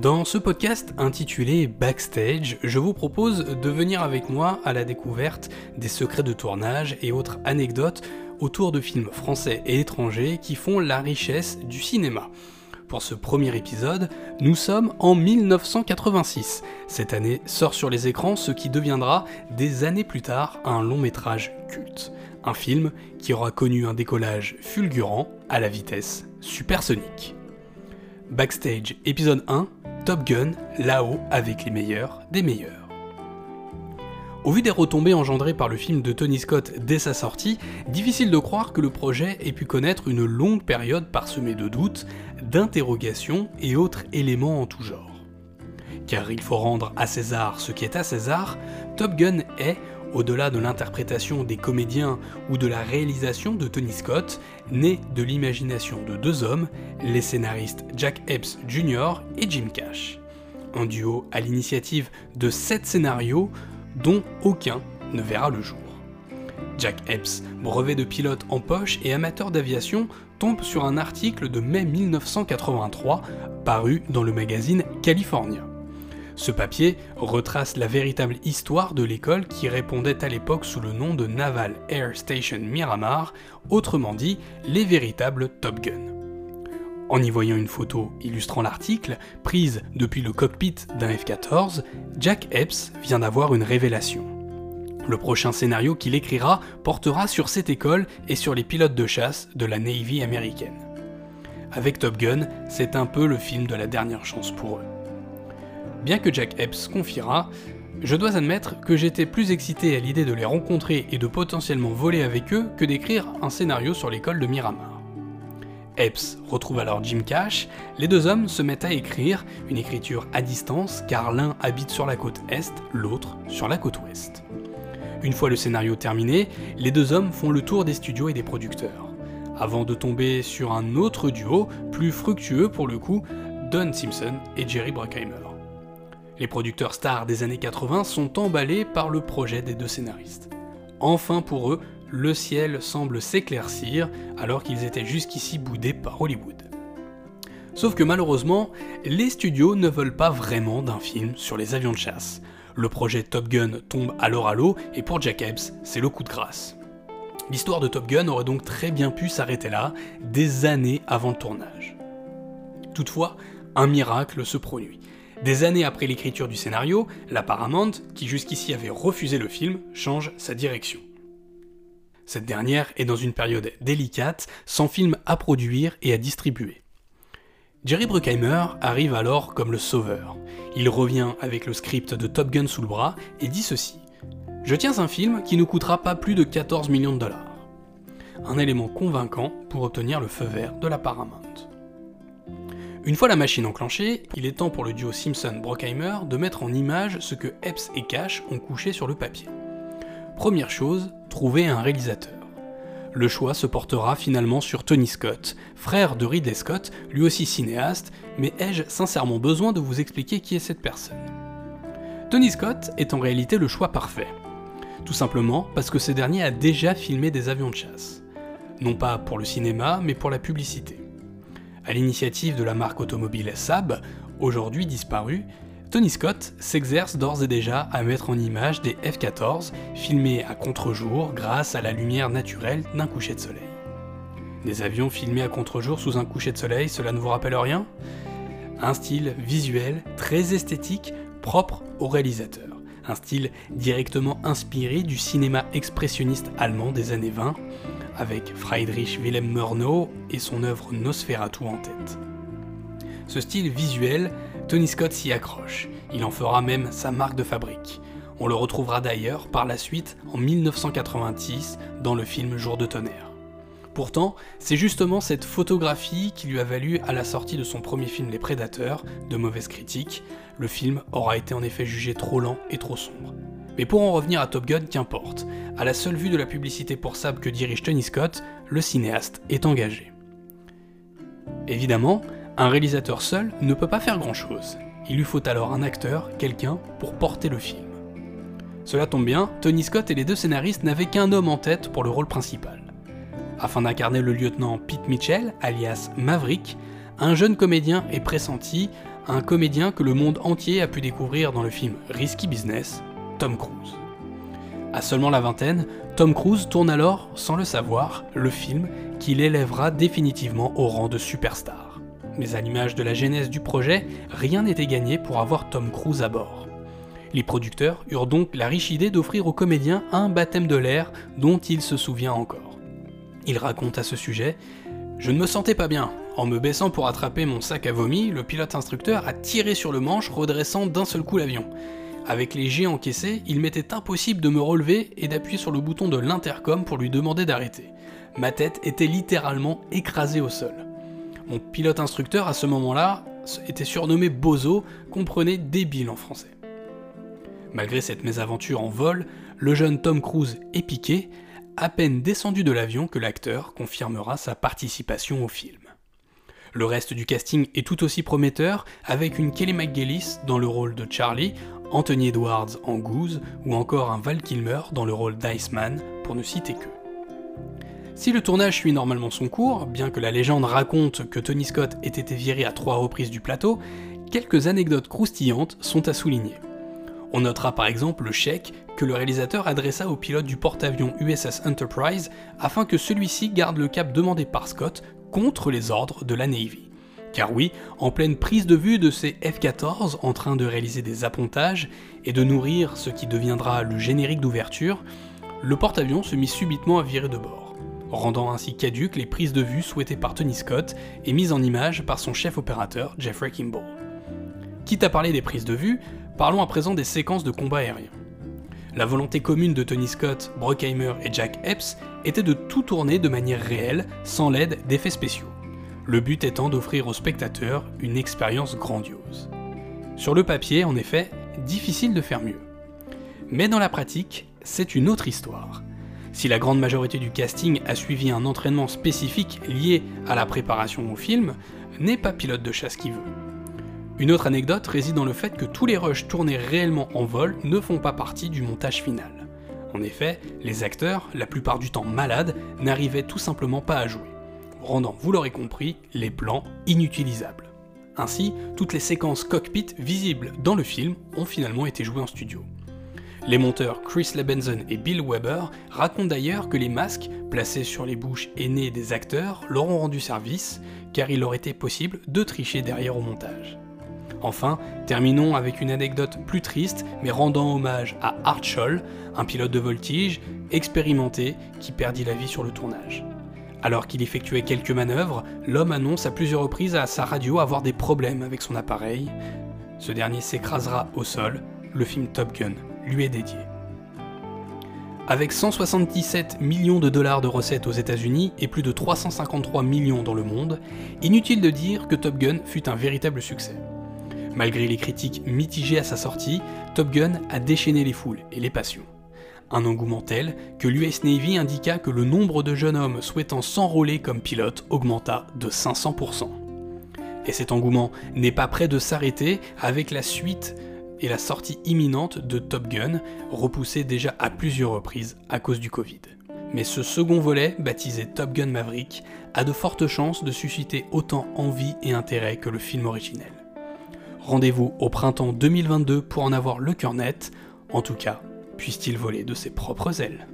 Dans ce podcast intitulé Backstage, je vous propose de venir avec moi à la découverte des secrets de tournage et autres anecdotes autour de films français et étrangers qui font la richesse du cinéma. Pour ce premier épisode, nous sommes en 1986. Cette année sort sur les écrans ce qui deviendra des années plus tard un long métrage culte. Un film qui aura connu un décollage fulgurant à la vitesse supersonique. Backstage épisode 1, Top Gun, là-haut avec les meilleurs des meilleurs. Au vu des retombées engendrées par le film de Tony Scott dès sa sortie, difficile de croire que le projet ait pu connaître une longue période parsemée de doutes, d'interrogations et autres éléments en tout genre. Car il faut rendre à César ce qui est à César, Top Gun est, au-delà de l'interprétation des comédiens ou de la réalisation de Tony Scott, né de l'imagination de deux hommes, les scénaristes Jack Epps Jr. et Jim Cash. Un duo à l'initiative de sept scénarios dont aucun ne verra le jour. Jack Epps, brevet de pilote en poche et amateur d'aviation, tombe sur un article de mai 1983 paru dans le magazine California. Ce papier retrace la véritable histoire de l'école qui répondait à l'époque sous le nom de Naval Air Station Miramar, autrement dit les véritables Top Gun. En y voyant une photo illustrant l'article, prise depuis le cockpit d'un F-14, Jack Epps vient d'avoir une révélation. Le prochain scénario qu'il écrira portera sur cette école et sur les pilotes de chasse de la Navy américaine. Avec Top Gun, c'est un peu le film de la dernière chance pour eux. Bien que Jack Epps confiera, je dois admettre que j'étais plus excité à l'idée de les rencontrer et de potentiellement voler avec eux que d'écrire un scénario sur l'école de Miramar. Epps retrouve alors Jim Cash, les deux hommes se mettent à écrire, une écriture à distance car l'un habite sur la côte est, l'autre sur la côte ouest. Une fois le scénario terminé, les deux hommes font le tour des studios et des producteurs, avant de tomber sur un autre duo, plus fructueux pour le coup, Don Simpson et Jerry Bruckheimer. Les producteurs stars des années 80 sont emballés par le projet des deux scénaristes. Enfin pour eux, le ciel semble s'éclaircir alors qu'ils étaient jusqu'ici boudés par Hollywood. Sauf que malheureusement, les studios ne veulent pas vraiment d'un film sur les avions de chasse. Le projet Top Gun tombe alors à l'eau et pour Jack Epps, c'est le coup de grâce. L'histoire de Top Gun aurait donc très bien pu s'arrêter là, des années avant le tournage. Toutefois, un miracle se produit. Des années après l'écriture du scénario, la Paramount, qui jusqu'ici avait refusé le film, change sa direction. Cette dernière est dans une période délicate, sans film à produire et à distribuer. Jerry Bruckheimer arrive alors comme le sauveur. Il revient avec le script de Top Gun sous le bras et dit ceci. Je tiens un film qui ne coûtera pas plus de 14 millions de dollars. Un élément convaincant pour obtenir le feu vert de la Paramount. Une fois la machine enclenchée, il est temps pour le duo Simpson-Brockheimer de mettre en image ce que Epps et Cash ont couché sur le papier. Première chose, trouver un réalisateur. Le choix se portera finalement sur Tony Scott, frère de Ridley Scott, lui aussi cinéaste, mais ai-je sincèrement besoin de vous expliquer qui est cette personne? Tony Scott est en réalité le choix parfait. Tout simplement parce que ce dernier a déjà filmé des avions de chasse. Non pas pour le cinéma, mais pour la publicité. À l'initiative de la marque automobile Saab, aujourd'hui disparue, Tony Scott s'exerce d'ores et déjà à mettre en image des F-14 filmés à contre-jour grâce à la lumière naturelle d'un coucher de soleil. Des avions filmés à contre-jour sous un coucher de soleil, cela ne vous rappelle rien? Un style visuel très esthétique, propre au réalisateur. Un style directement inspiré du cinéma expressionniste allemand des années 20, avec Friedrich Wilhelm Murnau et son œuvre Nosferatu en tête. Ce style visuel, Tony Scott s'y accroche, il en fera même sa marque de fabrique. On le retrouvera d'ailleurs par la suite en 1986 dans le film Jour de tonnerre. Pourtant, c'est justement cette photographie qui lui a valu à la sortie de son premier film Les Prédateurs, de mauvaises critiques, le film aura été en effet jugé trop lent et trop sombre. Mais pour en revenir à Top Gun, qu'importe, à la seule vue de la publicité pour Saab que dirige Tony Scott, le cinéaste est engagé. Évidemment, un réalisateur seul ne peut pas faire grand-chose. Il lui faut alors un acteur, quelqu'un, pour porter le film. Cela tombe bien, Tony Scott et les deux scénaristes n'avaient qu'un homme en tête pour le rôle principal. Afin d'incarner le lieutenant Pete Mitchell, alias Maverick, un jeune comédien est pressenti, un comédien que le monde entier a pu découvrir dans le film Risky Business, Tom Cruise. À seulement la vingtaine, Tom Cruise tourne alors, sans le savoir, le film qui l'élèvera définitivement au rang de superstar. Mais à l'image de la genèse du projet, rien n'était gagné pour avoir Tom Cruise à bord. Les producteurs eurent donc la riche idée d'offrir au comédien un baptême de l'air dont il se souvient encore. Il raconte à ce sujet Je ne me sentais pas bien. En me baissant pour attraper mon sac à vomi, le pilote instructeur a tiré sur le manche, redressant d'un seul coup l'avion. Avec les jets encaissés, il m'était impossible de me relever et d'appuyer sur le bouton de l'intercom pour lui demander d'arrêter. Ma tête était littéralement écrasée au sol. Mon pilote instructeur à ce moment-là était surnommé Bozo, comprenait débile en français. Malgré cette mésaventure en vol, le jeune Tom Cruise est piqué, à peine descendu de l'avion que l'acteur confirmera sa participation au film. Le reste du casting est tout aussi prometteur, avec une Kelly McGillis dans le rôle de Charlie, Anthony Edwards en Goose ou encore un Val Kilmer dans le rôle d'Iceman, pour ne citer que. Si le tournage suit normalement son cours, bien que la légende raconte que Tony Scott ait été viré à trois reprises du plateau, quelques anecdotes croustillantes sont à souligner. On notera par exemple le chèque que le réalisateur adressa au pilote du porte-avions USS Enterprise afin que celui-ci garde le cap demandé par Scott contre les ordres de la Navy. Car oui, en pleine prise de vue de ces F-14 en train de réaliser des appontages et de nourrir ce qui deviendra le générique d'ouverture, le porte-avions se mit subitement à virer de bord, rendant ainsi caduques les prises de vue souhaitées par Tony Scott et mises en image par son chef opérateur Jeffrey Kimball. Quitte à parler des prises de vue, parlons à présent des séquences de combat aérien. La volonté commune de Tony Scott, Brockheimer et Jack Epps était de tout tourner de manière réelle, sans l'aide d'effets spéciaux le but étant d'offrir aux spectateurs une expérience grandiose. Sur le papier, en effet, difficile de faire mieux. Mais dans la pratique, c'est une autre histoire. Si la grande majorité du casting a suivi un entraînement spécifique lié à la préparation au film, n'est pas pilote de chasse qui veut. Une autre anecdote réside dans le fait que tous les rushs tournés réellement en vol ne font pas partie du montage final. En effet, les acteurs, la plupart du temps malades, n'arrivaient tout simplement pas à jouer rendant, vous l'aurez compris, les plans inutilisables. Ainsi, toutes les séquences cockpit visibles dans le film ont finalement été jouées en studio. Les monteurs Chris Lebenson et Bill Weber racontent d'ailleurs que les masques placés sur les bouches aînées des acteurs leur ont rendu service, car il leur était possible de tricher derrière au montage. Enfin, terminons avec une anecdote plus triste, mais rendant hommage à Art Scholl, un pilote de voltige expérimenté qui perdit la vie sur le tournage. Alors qu'il effectuait quelques manœuvres, l'homme annonce à plusieurs reprises à sa radio avoir des problèmes avec son appareil. Ce dernier s'écrasera au sol, le film Top Gun lui est dédié. Avec 177 millions de dollars de recettes aux États-Unis et plus de 353 millions dans le monde, inutile de dire que Top Gun fut un véritable succès. Malgré les critiques mitigées à sa sortie, Top Gun a déchaîné les foules et les passions. Un engouement tel que l'US Navy indiqua que le nombre de jeunes hommes souhaitant s'enrôler comme pilote augmenta de 500%. Et cet engouement n'est pas prêt de s'arrêter avec la suite et la sortie imminente de Top Gun, repoussée déjà à plusieurs reprises à cause du Covid. Mais ce second volet, baptisé Top Gun Maverick, a de fortes chances de susciter autant envie et intérêt que le film originel. Rendez-vous au printemps 2022 pour en avoir le cœur net. En tout cas, puisse-t-il voler de ses propres ailes.